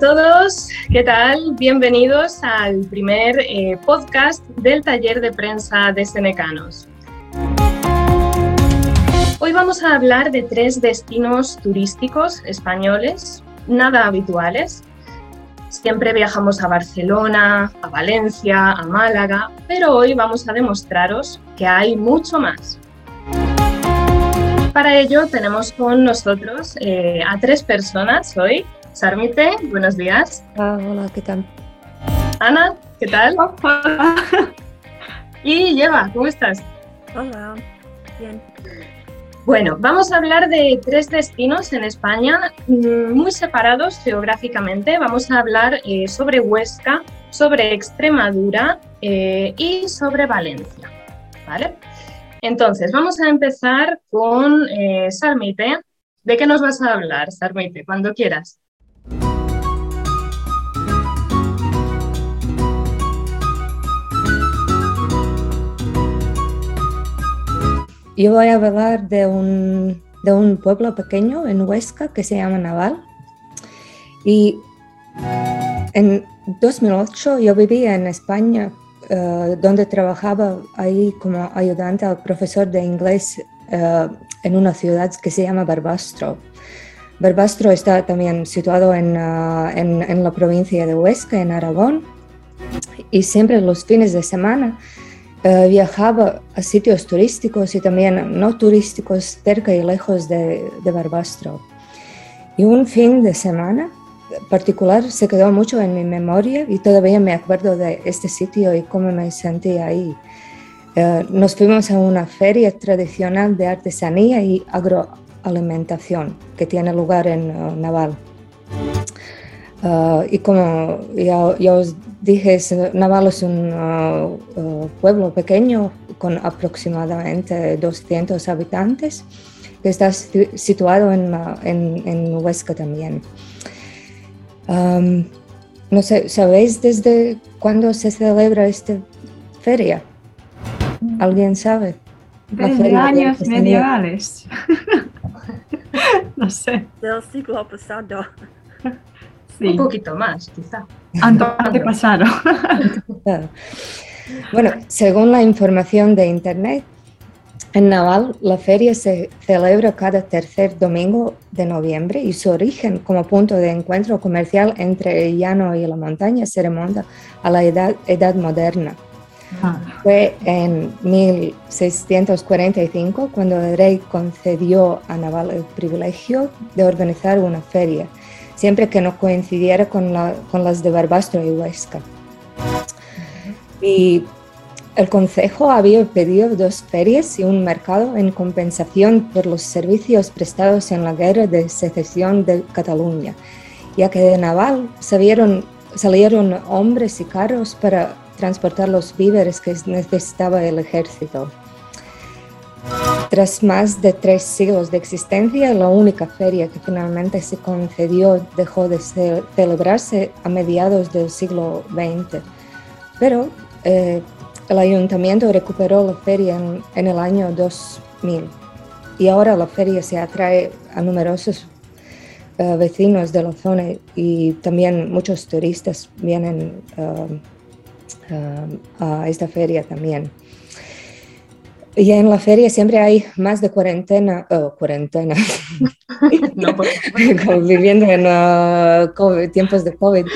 Todos, ¿qué tal? Bienvenidos al primer eh, podcast del taller de prensa de Senecanos. Hoy vamos a hablar de tres destinos turísticos españoles, nada habituales. Siempre viajamos a Barcelona, a Valencia, a Málaga, pero hoy vamos a demostraros que hay mucho más. Para ello tenemos con nosotros eh, a tres personas hoy. Sarmite, buenos días. Ah, hola, ¿qué tal? Ana, ¿qué tal? Hola. Y Lleva, ¿cómo estás? Hola, bien. Bueno, vamos a hablar de tres destinos en España mm, muy separados geográficamente. Vamos a hablar eh, sobre Huesca, sobre Extremadura eh, y sobre Valencia. ¿Vale? Entonces, vamos a empezar con eh, Sarmite. ¿De qué nos vas a hablar, Sarmite? Cuando quieras. Yo voy a hablar de un, de un pueblo pequeño en Huesca que se llama Naval. Y en 2008 yo vivía en España, eh, donde trabajaba ahí como ayudante al profesor de inglés eh, en una ciudad que se llama Barbastro. Barbastro está también situado en, eh, en, en la provincia de Huesca, en Aragón. Y siempre los fines de semana eh, viajaba a sitios turísticos y también no turísticos cerca y lejos de, de, Barbastro. Y un fin de semana particular se quedó mucho en mi memoria y todavía me acuerdo de este sitio y cómo me sentí ahí. Uh, nos fuimos a una feria tradicional de artesanía y agroalimentación que tiene lugar en uh, Naval. Uh, y como ya, ya, os dije, Naval es un uh, uh, pueblo pequeño con aproximadamente 200 habitantes que está situado en, en, en Huesca también. Um, no sé, ¿sabéis desde cuándo se celebra esta feria? ¿Alguien sabe? Desde años medievales. no sé. Del siglo pasado. Sí. Un poquito más, quizá. Antepasado. bueno, según la información de Internet, en Naval la feria se celebra cada tercer domingo de noviembre y su origen como punto de encuentro comercial entre el llano y la montaña se remonta a la edad, edad moderna. Ah. Fue en 1645 cuando el rey concedió a Naval el privilegio de organizar una feria siempre que no coincidiera con, la, con las de Barbastro y Huesca. Y el Consejo había pedido dos ferias y un mercado en compensación por los servicios prestados en la guerra de secesión de Cataluña, ya que de Naval salieron hombres y carros para transportar los víveres que necesitaba el ejército. Tras más de tres siglos de existencia, la única feria que finalmente se concedió dejó de celebrarse a mediados del siglo XX. Pero eh, el ayuntamiento recuperó la feria en, el año 2000 y ahora la feria se atrae a numerosos uh, vecinos de la zona y también muchos turistas vienen uh, a esta feria también. Y en la feria siempre hay más de cuarentena, oh, cuarentena, no, Como viviendo en uh, COVID, tiempos de COVID.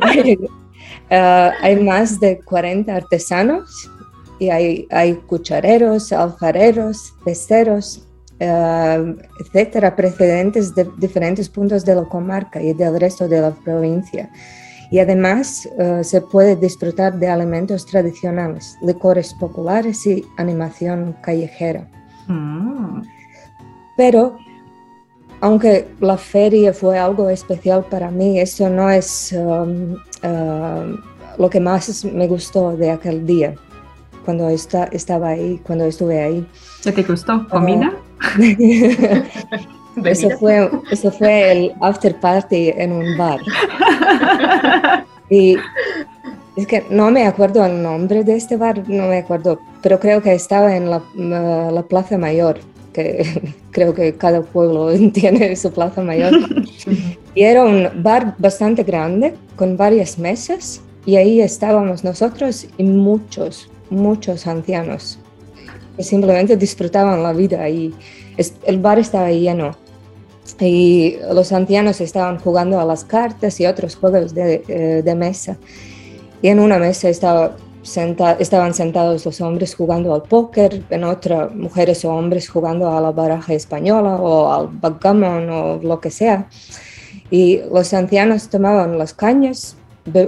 hay, uh, hay, más de 40 artesanos y hay, hay cuchareros, alfareros, peceros, uh, etcétera, precedentes de diferentes puntos de la comarca y del resto de la provincia y además uh, se puede disfrutar de alimentos tradicionales, licores populares y animación callejera. Mm. Pero aunque la feria fue algo especial para mí, eso no es um, uh, lo que más me gustó de aquel día, cuando está, estaba ahí, cuando estuve ahí. ¿Qué te gustó? ¿Comida? Uh, Eso fue, eso fue el after party en un bar. Y es que no me acuerdo el nombre de este bar, no me acuerdo, pero creo que estaba en la, la Plaza Mayor, porque creo que cada pueblo tiene su plaza mayor. y era un bar bastante grande, con varias mesas, y ahí estábamos nosotros y muchos, muchos ancianos que simplemente disfrutaban la vida y el bar estaba lleno y los ancianos estaban jugando a las cartas y otros juegos de, eh, de mesa. Y en una mesa estaba estaban sentados los hombres jugando al póker, en otra mujeres o hombres jugando a la baraja española o al backgammon o lo que sea. Y los ancianos tomaban las cañas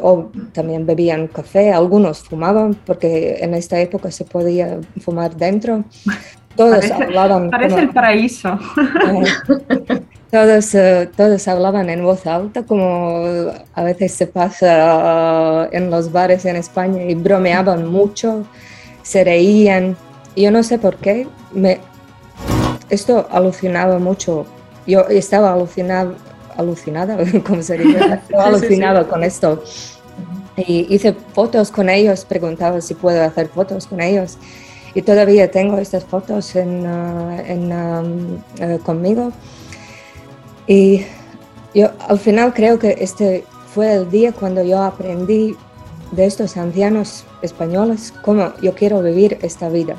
o también bebían café, algunos fumaban porque en esta época se podía fumar dentro. Todos parece, hablaban. Parece el paraíso. Todos, eh, todos hablaban en voz alta, como a veces se pasa en los bares en España, y bromeaban mucho, se reían. Yo no sé por qué, me, esto alucinaba mucho. Yo estaba alucinada, alucinada, ¿cómo se dice? alucinada con esto. Y hice fotos con ellos, preguntaba si puedo hacer fotos con ellos. Y todavía tengo estas fotos en, eh, conmigo. Y yo al final creo que este fue el día cuando yo aprendí de estos ancianos españoles cómo yo quiero vivir esta vida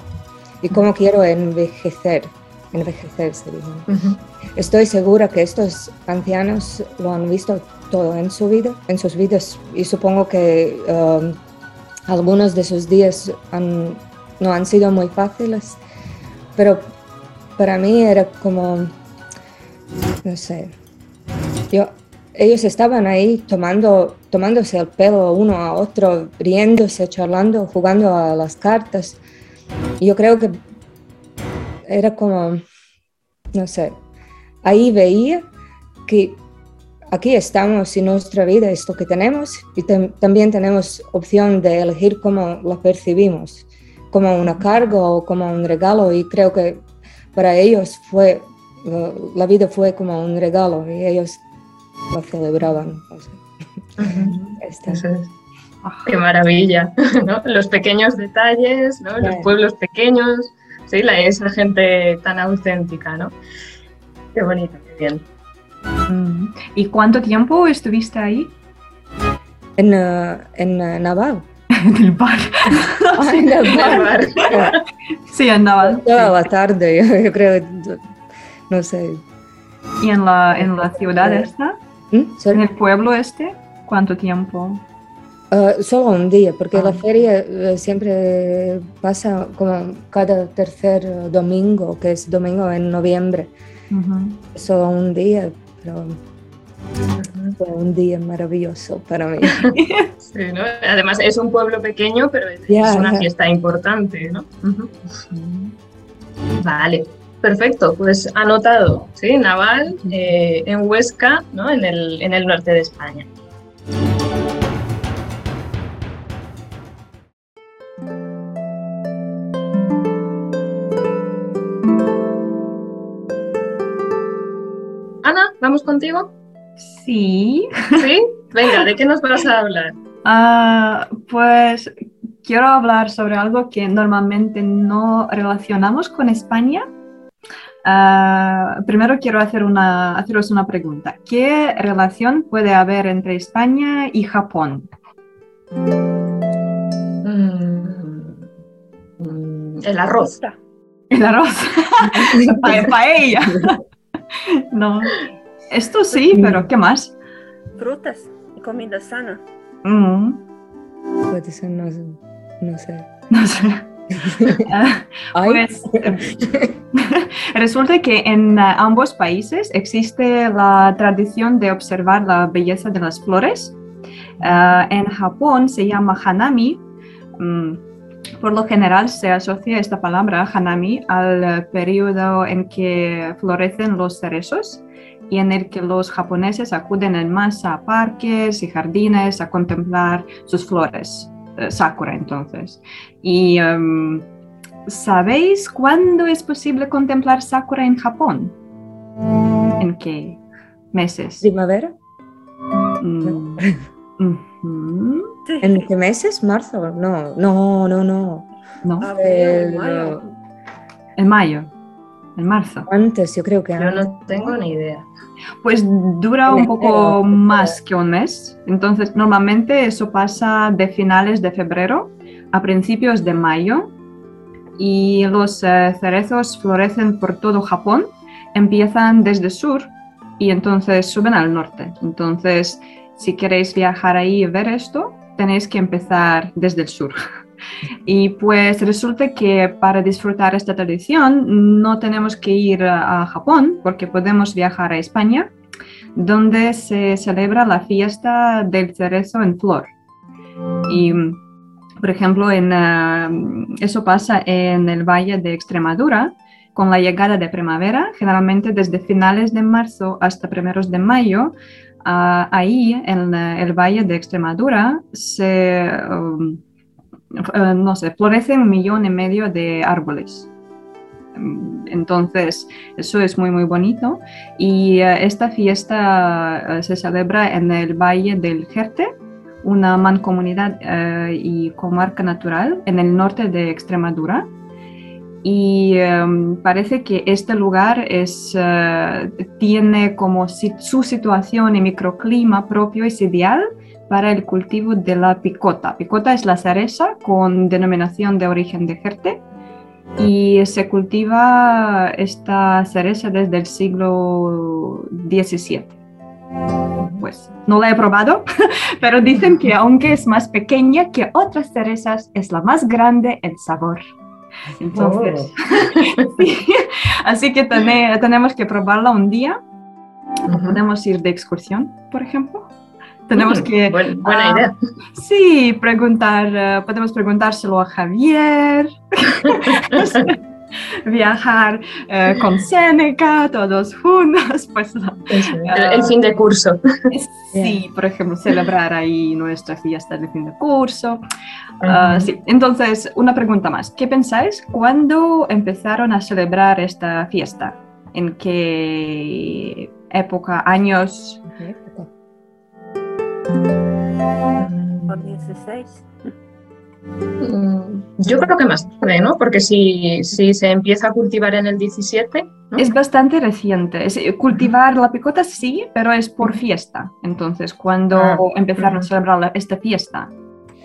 y cómo quiero envejecer, envejecer se Estoy segura que estos ancianos lo han visto todo en su vida, en sus vidas y supongo que um, algunos de sus días no han sido muy fáciles, pero para mí era como no sé. Yo, ellos estaban ahí tomando, tomándose el pelo uno a otro, riéndose, charlando, jugando a las cartas. Yo creo que era como, no sé, ahí veía que aquí estamos y nuestra vida es lo que tenemos y también tenemos opción de elegir cómo la percibimos, como una carga o como un regalo y creo que para ellos fue la vida fue como un regalo y ellos lo celebraban. Qué maravilla, Los pequeños detalles, Los pueblos pequeños, sí, la, esa gente tan auténtica, ¿no? Qué bonito, qué bien. Mm. ¿Y cuánto tiempo estuviste ahí? En, uh, en uh, Naval. en el bar. Ah, en el bar. sí, en Naval. Toda la tarde, yo creo no sé. ¿Y en la, en la ciudad esta? ¿Mm? ¿En el pueblo este? ¿Cuánto tiempo? Uh, solo un día, porque la ah. feria uh, siempre pasa como cada tercer domingo, que es domingo en noviembre. Solo un día, pero fue un día maravilloso para mí. sí, ¿no? Además es un pueblo pequeño, pero es una fiesta importante, ¿no? Vale. Perfecto, pues anotado, ¿sí? Naval eh, en Huesca, ¿no? en, el, en el norte de España. Ana, ¿vamos contigo? Sí. ¿Sí? Venga, ¿de qué nos vas a hablar? Ah, pues quiero hablar sobre algo que normalmente no relacionamos con España, Ah, primero quiero hacer una, haceros una pregunta. ¿Qué relación puede haber entre España y Japón? Mm, el arroz. El arroz. Pa paella. no. Esto sí, pero ¿qué más? Frutas y comida sana. Mm. No, no sé. No sé. Pues, resulta que en eh, ambos países existe la tradición de observar la belleza de las flores. Eh, en Japón se llama hanami. Mm, por lo general se asocia esta palabra hanami al periodo en que florecen los cerezos y en el que los japoneses acuden en masa a parques y jardines a contemplar sus flores. Eh, sakura entonces. Y em, ¿sabéis cuándo es posible contemplar Sakura en Japón? ¿En qué meses? ¿Primavera? Mm. ¿En qué meses? ¿Marzo? No, no, no, no. ¿No? En mayo. en marzo. Antes, yo creo que Yo antes. no tengo ni idea. Pues dura un En poco más que un mes. Entonces, normalmente eso pasa de finales de febrero a principios de mayo. Y los eh, cerezos florecen por todo Japón. Empiezan desde el sur y entonces suben al norte. Entonces, si queréis viajar ahí y ver esto, tenéis que empezar desde el sur. Y pues resulta que para disfrutar esta tradición no tenemos que ir a Japón porque podemos viajar a España, donde se celebra la fiesta del cerezo en flor. Y, por ejemplo, en, ah, eso pasa en el Valle de Extremadura con la llegada de primavera, generalmente desde finales de marzo hasta primeros de mayo. ah, ahí, en eh, el Valle de Extremadura, se... um, eh, no sé, florece un millón y medio de árboles. Entonces, eso es muy, muy bonito. Y eh, esta fiesta eh, se celebra en el Valle del Jerte, una mancomunidad y comarca natural en el norte de Extremadura. Y parece que este lugar es, tiene como su situación y microclima propio es ideal para el cultivo de la picota. Picota es la cereza con denominación de origen de Jerte y se cultiva esta cereza desde el siglo XVII. Pues no la he probado, pero dicen que aunque es más pequeña que otras cerezas, es la más grande en sabor. Entonces, sí, así que tene- tenemos que probarla un día. Ujú. Podemos ir de excursión, por ejemplo. Tenemos que buen- buena ah, idea. Sí, preguntar, eh, podemos preguntárselo a Javier, viajar eh, con Seneca, todos juntos, pues el, el fin de curso. sí, por ejemplo, celebrar ahí nuestra fiesta de fin de curso. Ah, sí, entonces, una pregunta más. ¿Qué pensáis? ¿Cuándo empezaron a celebrar esta fiesta? ¿En qué época, años? Por 16. Mm, Yo creo que más tarde, ¿no? Porque si, si se empieza a cultivar en el 17, ¿no? Es bastante reciente. Es- eh, cultivar la picota sí, pero es por fiesta. Entonces, cuando Ah, empezaron a celebrar la- esta fiesta?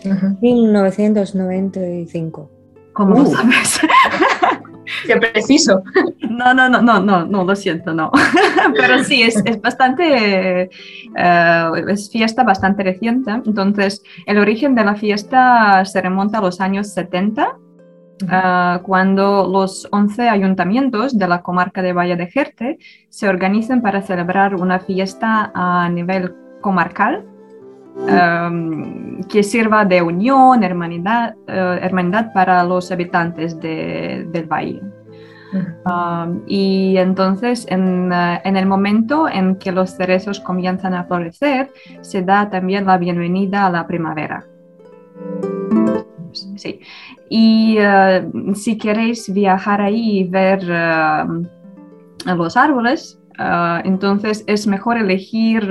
Ujú. 1995. ¿Cómo lo Uh. sabes? Qué preciso. No, no, no, no, no, no, lo siento, no. Pero sí, es, bastante, eh, es fiesta bastante reciente. Entonces, el origen de la fiesta se remonta a los años 70, ah, cuando los 11 ayuntamientos de la comarca de Valle de Jerte se organizan para celebrar una fiesta a nivel comarcal em, que sirva de unión, hermanidad, eh, hermandad para los habitantes de- del valle. Um, y entonces, en, eh, en el momento en que los cerezos comienzan a florecer, se da también la bienvenida a la primavera. Sí. Y eh, si queréis viajar ahí y ver los árboles, entonces es mejor elegir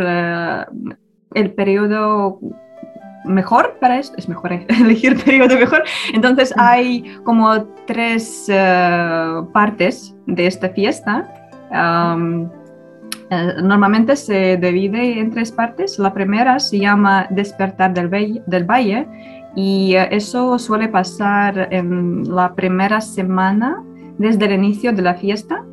el periodo mejor para esto, es mejor elegir periodo mejor. Entonces hay como tres eh, partes de esta fiesta. Um, eh, normalmente se divide en tres partes. La primera se llama Despertar del, Valle- del Valle y eh, eso suele pasar en la primera semana desde el inicio de la fiesta.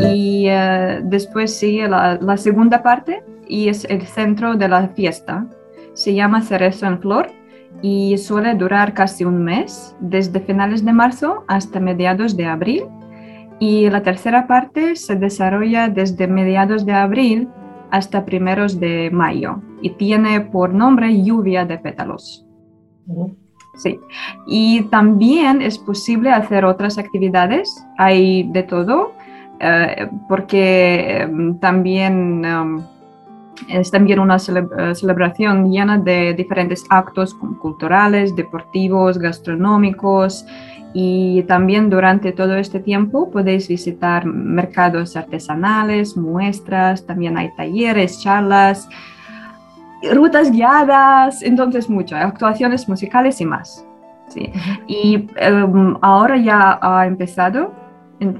Y eh, después sigue la, la segunda parte y es el centro de la fiesta. Se llama Cerezo en Flor y suele durar casi un mes, desde finales de marzo hasta mediados de abril. Y la tercera parte se desarrolla desde mediados de abril hasta primeros de mayo y tiene por nombre lluvia de pétalos. Sí, y también es posible hacer otras actividades, hay de todo, eh, porque eh, también um, es también una eh, celebración llena de diferentes actos cu- culturales, deportivos, gastronómicos y también durante todo este tiempo podéis visitar mercados artesanales, muestras, también hay talleres, charlas, rutas guiadas, entonces mucho, actuaciones musicales y más. Sí. Y em, ahora ya ha empezado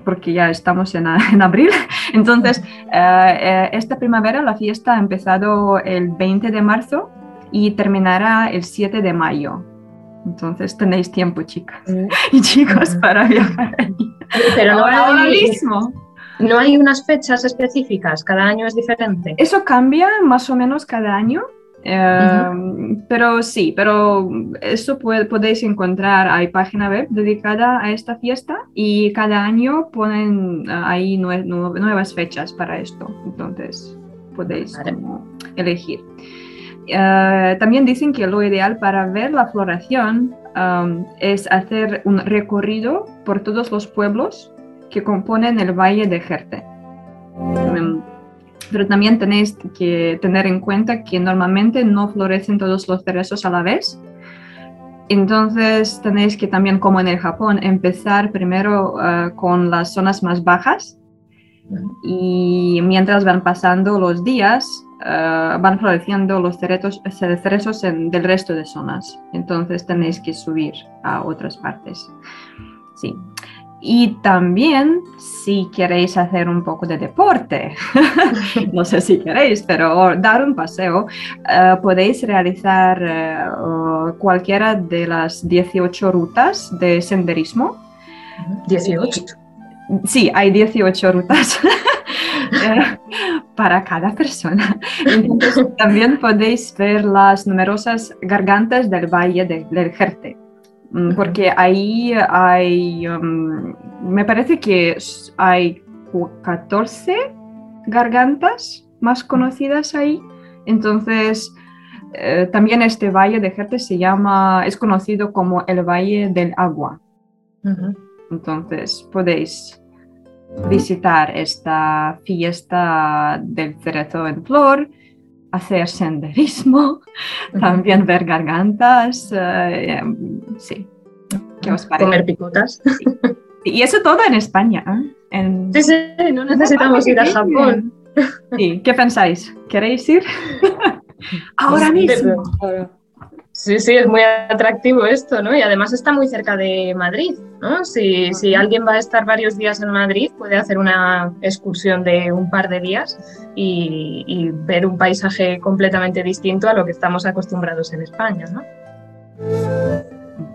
porque ya estamos en, en abril. Entonces, esta primavera la fiesta ha empezado el 20 de marzo y terminará el 7 de mayo. Entonces tenéis tiempo, chicas mm. y chicos, para viajar allí. Pero no ahora, mismo. No hay unas fechas específicas, cada año es diferente. Eso cambia más o menos cada año. Em, pero sí, pero eso podéis encontrar, hay página web dedicada a esta fiesta y cada año ponen eh, ahí nuevas fechas para esto, entonces podéis elegir. Eh, también dicen que lo ideal para ver la floración um, es hacer un recorrido por todos los pueblos que componen el valle de Jerte. Um, pero también tenéis que tener en cuenta que normalmente no florecen todos los cerezos a la vez. Entonces tenéis que también, como en el Japón, empezar primero uh, con las zonas más bajas y mientras van pasando los días, eh, van floreciendo los cerezos, cerezos en, del resto de zonas. Entonces tenéis que subir a otras partes. Sí. Y también si queréis hacer un poco de deporte, no sé si queréis, pero dar un paseo, eh, podéis realizar eh, cualquiera de las 18 rutas de senderismo. 18. Sí, hay 18 rutas. para cada persona. Entonces, también podéis ver las numerosas gargantas del Valle del Jerte, porque ahí hay, um, me parece que hay 14 gargantas más conocidas ahí. Entonces, eh, también este valle de Jerte se llama, es conocido como el Valle del Agua. Entonces, podéis visitar esta fiesta del cerezo en flor, hacer senderismo, también ver gargantas, eh, sí. ¿Qué os parece? Comer picotas. Y eso todo en España. ¿eh? Sí, sí, no necesitamos ir a Japón. Sí, ¿qué pensáis? ¿Queréis ir? Ahora mismo. Sí, sí, es muy atractivo esto, ¿no? Y además está muy cerca de Madrid, ¿no? Si, si, alguien va a estar varios días en Madrid, puede hacer una excursión de un par de días y, ver un paisaje completamente distinto a lo que estamos acostumbrados en España, ¿no?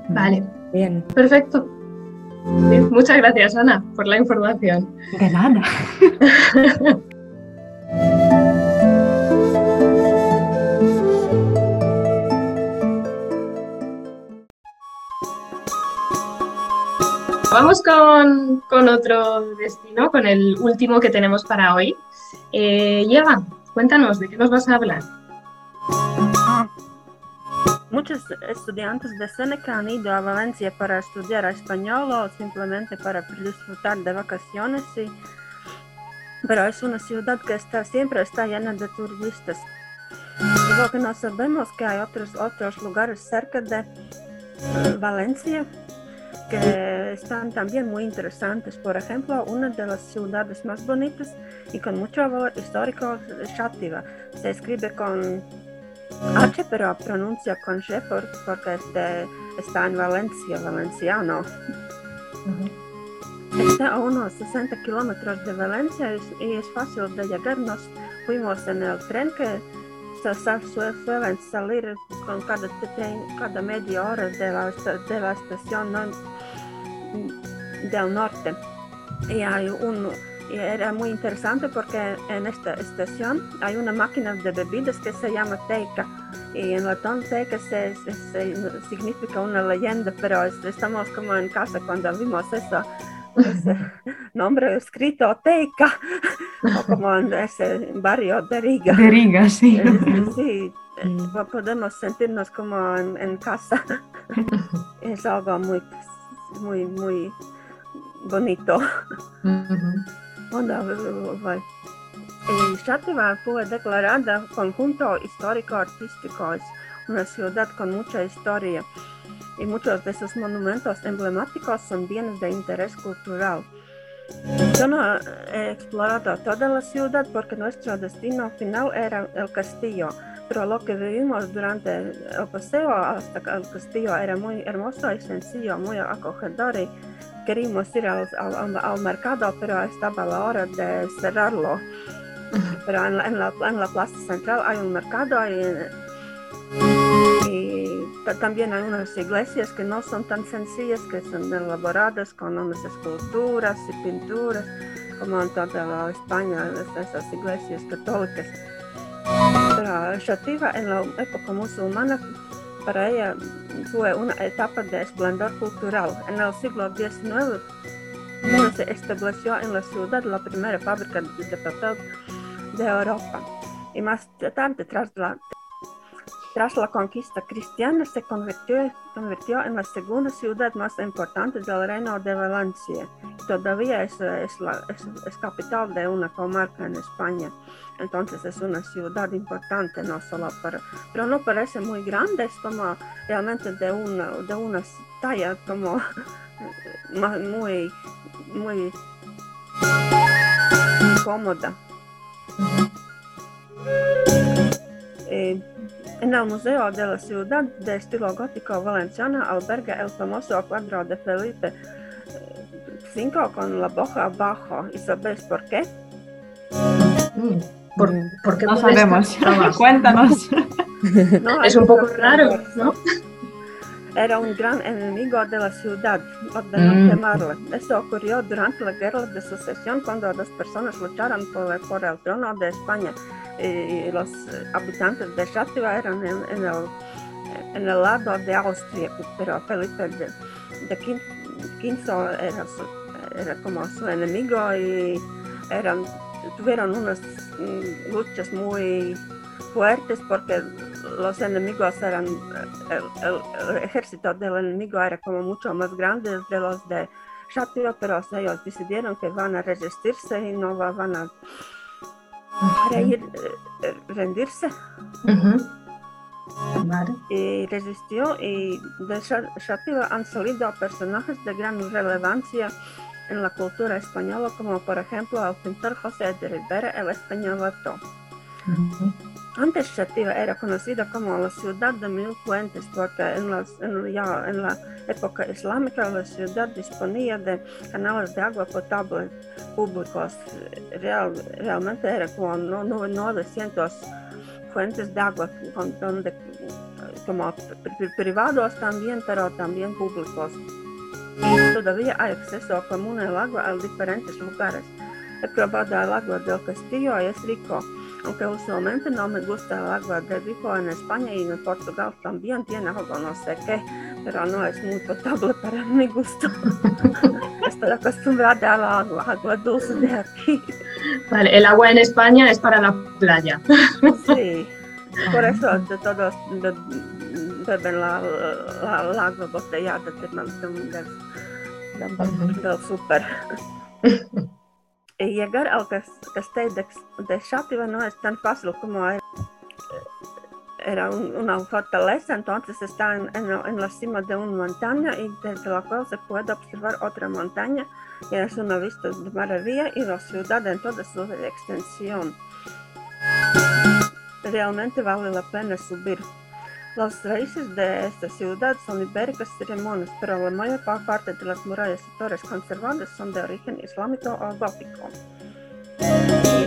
Vale. Bien. Perfecto. muchas gracias, Ana, por la información. De nada. Vamos con, otro destino, con el último que tenemos para hoy. Eh, cuéntanos, ¿de qué nos vas a hablar? Muchos estudiantes de Seneca han ido a Valencia para estudiar español o simplemente para disfrutar de vacaciones, pero es una ciudad que está, siempre está llena de turistas. Lo que no sabemos que hay otros, otros lugares cerca de Valencia que están también muy interesantes. Por ejemplo, una de las ciudades más bonitas y con mucho valor histórico es Chátiva. Se escribe con H, pero pronuncia con G porque este, está en Valencia, valenciano. Está a unos 60 kilómetros de Valencia y es fácil de llegar. Nos fuimos en el tren que suelen salir con cada, cada media hora de la, estación del norte. Y hay un, era muy interesante porque en esta estación hay una máquina de bebidas que se llama Teca. Y en latón Teca se, significa una leyenda, pero estamos como en casa cuando vimos eso. Nombre escrito Teca, o como en ese barrio de Riga. De Riga, sí. Sí, podemos sentirnos como en, en casa. es algo muy muy, muy bonito. Chátiva fue declarada conjunto histórico-artístico, es una ciudad con mucha historia y muchos de sus monumentos emblemáticos son bienes de interés cultural. Yo no he explorado toda la ciudad porque nuestro destino final era el castillo, pero lo que vivimos durante el paseo hasta el castillo era muy hermoso y sencillo, muy acogedor y queríamos ir al, al, al mercado, pero estaba la hora de cerrarlo. Pero en la, en la, en la plaza central hay un mercado y, y también hay unas iglesias que no son tan sencillas, que son elaboradas con unas esculturas y pinturas, como en toda la España, esas iglesias católicas. Pero Shativa en la época musulmana, para ella fue una etapa de esplendor cultural. En el siglo XIX se estableció en la ciudad la primera fábrica de papel de Europa. Y más tarde, tras la, tras la conquista cristiana, se convirtió, en la segunda ciudad más importante del reino de Valencia. Todavía es, es capital de una comarca en España. Entonces es una ciudad importante, no solo para, pero no parece muy grande, es como realmente de una, de una talla como muy, muy cómoda. Eh, en el Museo de la Ciudad de estilo gótico valenciano alberga el famoso cuadro de Felipe V con la boca abajo. ¿Y sabéis por qué? Mm, ¿Por, por qué No sabemos. Cuéntanos. No, Es un poco raro. ¿no? Era un gran enemigo de la ciudad, ordenó Mm. quemarla. Eso ocurrió durante la guerra de sucesión cuando dos personas lucharon por, por el trono de España y los eh, habitantes de Chátiva eran en, el, en el lado de Austria, pero Felipe de, de era, como su enemigo y eran, tuvieron unas mm, luchas muy fuertes porque los enemigos eran, el, el- el ejército del enemigo era como mucho más grande de los de Chátiva, pero ellos decidieron que van a resistirse y no va- van a reír, eh, eh, rendirse. Vale. y resistió y de Chátiva han salido personajes de gran relevancia en la cultura española como por ejemplo el pintor José de Rivera el españolato. Ujú. Antes Chátiva era conocida como la ciudad de mil puentes porque en, las- en- ya en la época islámica la ciudad disponía de canales de agua potable públicos. Real- realmente era no- 900 fuentes de agua con- donde, como pri- privados también, pero también públicos. Todavía hay acceso común al agua a diferentes lugares. He probado el agua del castillo y es rico aunque usualmente no me gusta el agua de Vigo en España y en Portugal también tiene algo no sé qué, pero no es muy potable para mi gusto. Estoy acostumbrada al agua, agua dulce de aquí. Vale, el agua en España es para la playa. Sí, por eso de todos be- beben la, la, la agua botellada del, del, del, del, del súper. Al cas- castillo de, de Chátiva no es tan fácil como era, un- una fortaleza, entonces está en, en en la cima de una montaña y desde la cual se puede observar otra montaña y es una vista de maravilla y la ciudad en toda su extensión. Realmente vale la pena subir. Las raíces de esta ciudad son ibéricas y remonas, pero la mayor pa- parte de las murallas y torres conservadas son de origen islámico o gótico.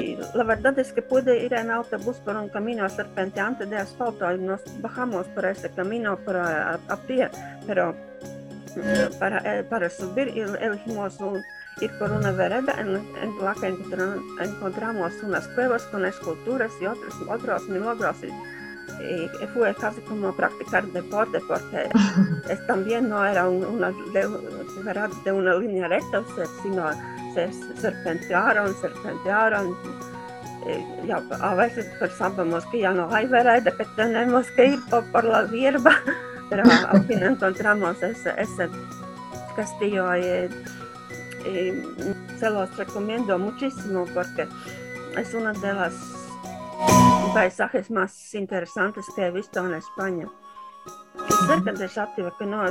Y la verdad es que pude ir en autobús por un camino serpenteante de asfalto y nos bajamos por ese camino por a, pie, pero para, eh, para subir el- elegimos un- ir por una vereda en, en la que encontram- encontramos unas cuevas con esculturas y otros, otros milagros. Y, y fue casi como practicar deporte porque es, también no era un- una de, una línea recta, sino se serpentearon, serpentearon. Ya, a veces pensábamos que ya no hay vereda, que tenemos que ir por, por la hierba, pero al fin encontramos ese, ese castillo y, y se los recomiendo muchísimo porque es uno de los paisajes más interesantes que he visto en España. Cerca de Chátiva, que no,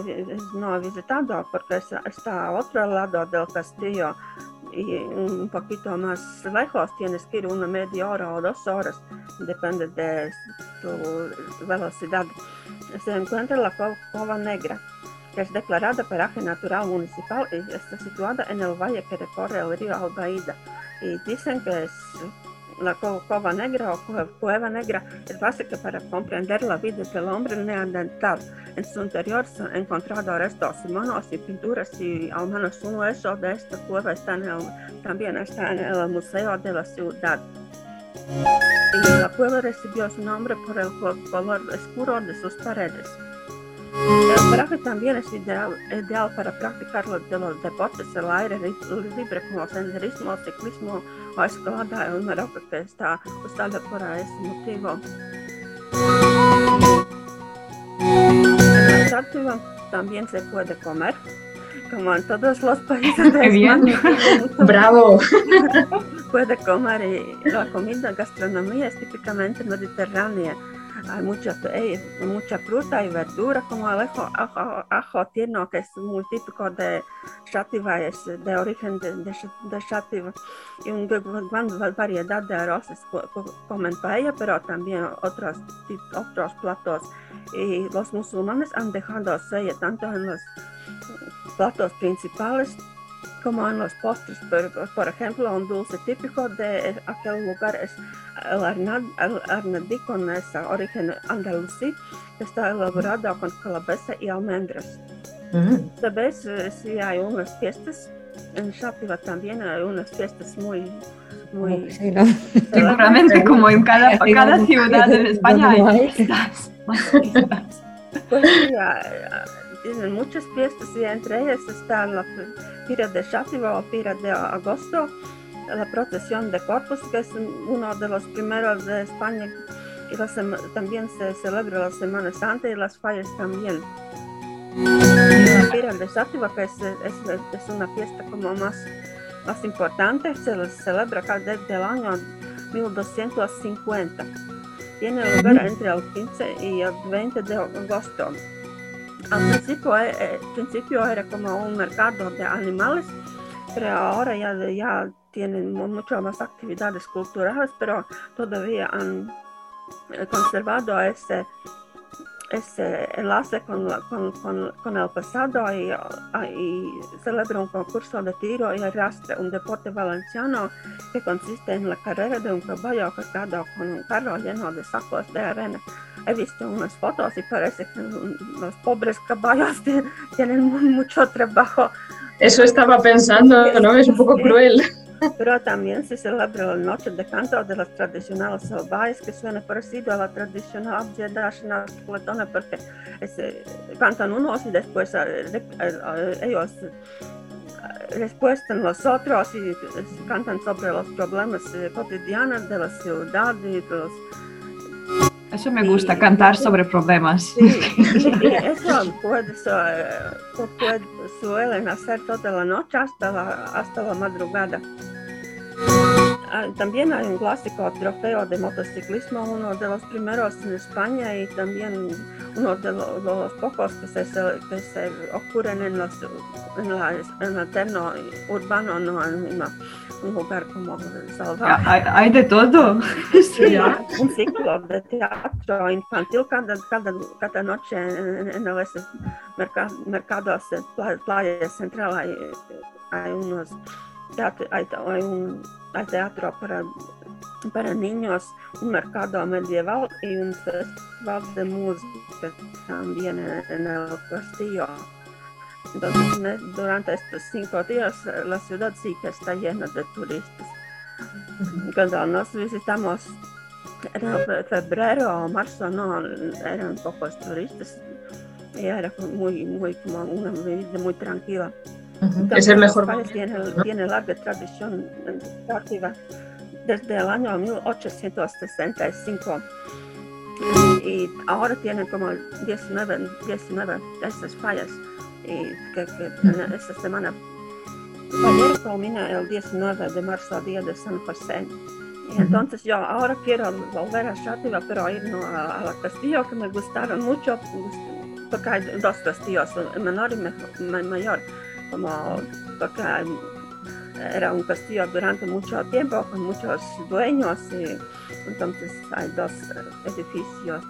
no he visitado porque está a otro lado del castillo, y un poquito más lejos tienes que ir una media hora o dos horas, depende de tu velocidad. Se encuentra la Cova Negra, que es declarada paraje natural municipal y está situada en el valle que recorre el río Albaida. Y dicen que es la cova negra o cueva negra es básica para comprender la vida del hombre neandertal. En su interior se han encontrado restos humanos y pinturas y al menos un hueso de esta cueva también está en el museo de la ciudad. La cueva recibió su nombre por el color oscuro de sus paredes. El paraje también es ideal, ideal para practicar los, de los deportes al aire libre como senderismo, ciclismo o escalada en una roca que está usada para ese motivo. En Antártida también se puede comer, como en todos los países de España. ¡Bravo! puede comer y la comida gastronomía es típicamente mediterránea hay mucha, mucha fruta y verdura como el ajo, ajo, tierno que es muy típico de Shativa, es de origen de, de, de y una gran variedad de arroces comen paella, pero también otros, otros platos. Y los musulmanes han dejado sello tanto en los platos principales como en los postres. Por, por, ejemplo, un dulce típico de aquel lugar es el, arnadí con ese origen andalusí, que está elaborado con calabaza y almendras. Mm. ¿Sabes si hay unas fiestas? En Chátiva también hay unas fiestas muy... muy sí, ¿no? Seguramente como en cada, cada ciudad en España hay fiestas. Pues sí, tienen muchas fiestas y entre ellas está la Pira de Chátiva o Pira de Agosto, la procesión de Corpus, que es uno de los primeros de España, y también se celebra la Semana Santa y las fallas también. La Pira de Chátiva, que es, es, una fiesta como más, más importante, se celebra desde el año 1250. Tiene lugar entre el 15 y el 20 de agosto. Al principio, eh, eh, principio era como un mercado de animales, pero ahora ya, ya tienen muchas más actividades culturales, pero todavía han eh, conservado ese, ese enlace con, con, con, el pasado y, y, celebra un concurso de tiro y arrastre, un deporte valenciano que consiste en la carrera de un caballo cargado con un carro lleno de sacos de arena he visto unas fotos y parece que los pobres caballos tienen mucho trabajo. Eso estaba pensando, ¿no? Es un poco cruel. Pero también se celebra la noche de canto de las tradicionales salvajes, que suena parecido a la tradicional Día Platona, porque ese, cantan unos y después eh, eh, ellos respuestan los otros y cantan sobre los problemas eh, cotidianos de la ciudad y de los eso me gusta, cantar sobre problemas. Sí, eso puede, puede, suelen hacer toda la noche hasta la, hasta la madrugada. Ah, también hay un clásico trofeo de motociclismo, uno de los primeros en España y también uno de, los pocos que se, que se ocurren en, los, en, la, en el terreno urbano, no en, un lugar como salvaje. Hay, hay de todo. Sí, un ciclo de teatro infantil cada, cada, cada noche en, en el mercado, mercado playa central hay, hay unos hay teatro para, para niños, un mercado medieval y un festival de música también en, el castillo. Entonces, durante estos cinco días, la ciudad sí que está llena de turistas. Cuando nos visitamos en febrero o marzo, no, eran pocos turistas y era muy, muy, como una vida muy tranquila. Es el mejor. Tiene, tiene larga tradición educativa desde el año 1865 y ahora tienen como 19, 19 de esas fallas y que, que esta semana. Ayer culmina el 19 de marzo, día de San José. Y entonces yo ahora quiero volver a Chátiva, pero ir no, a, la castillo que me gustaron mucho, porque hay dos castillos, menor y mayor como porque era un castillo durante mucho tiempo con muchos dueños y entonces hay dos edificios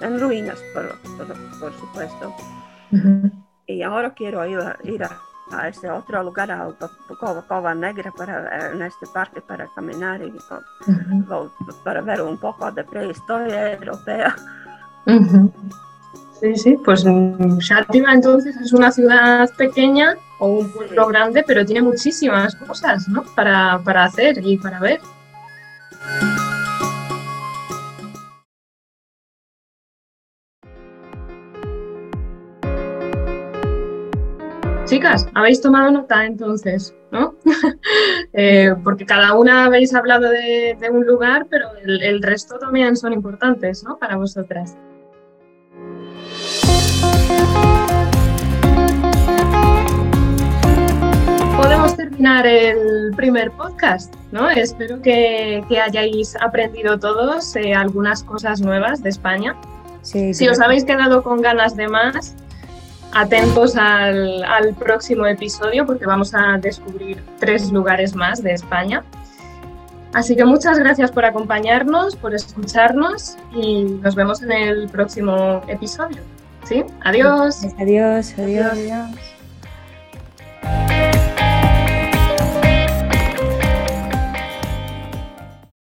en ruinas, por, por, supuesto. Y ahora quiero ir, ir a, a, ese otro lugar, a Cova, Negra, para, en este parque para caminar y para ver un poco de prehistoria europea. Sí, sí, pues Shátila entonces es una ciudad pequeña o un pueblo grande, pero tiene muchísimas cosas ¿no? para, para hacer y para ver. Chicas, habéis tomado nota entonces, ¿no? Eh, porque cada una habéis hablado de, un lugar, pero el, resto también son importantes, ¿no? Para vosotras. Terminar el primer podcast, ¿no? Espero que, hayáis aprendido todos eh, algunas cosas nuevas de España. si os habéis quedado con ganas de más, atentos al, al, próximo episodio porque vamos a descubrir tres lugares más de España. Así que muchas gracias por acompañarnos, por escucharnos y nos vemos en el próximo episodio. ¿Sí? Adiós. Adiós, adiós. adiós.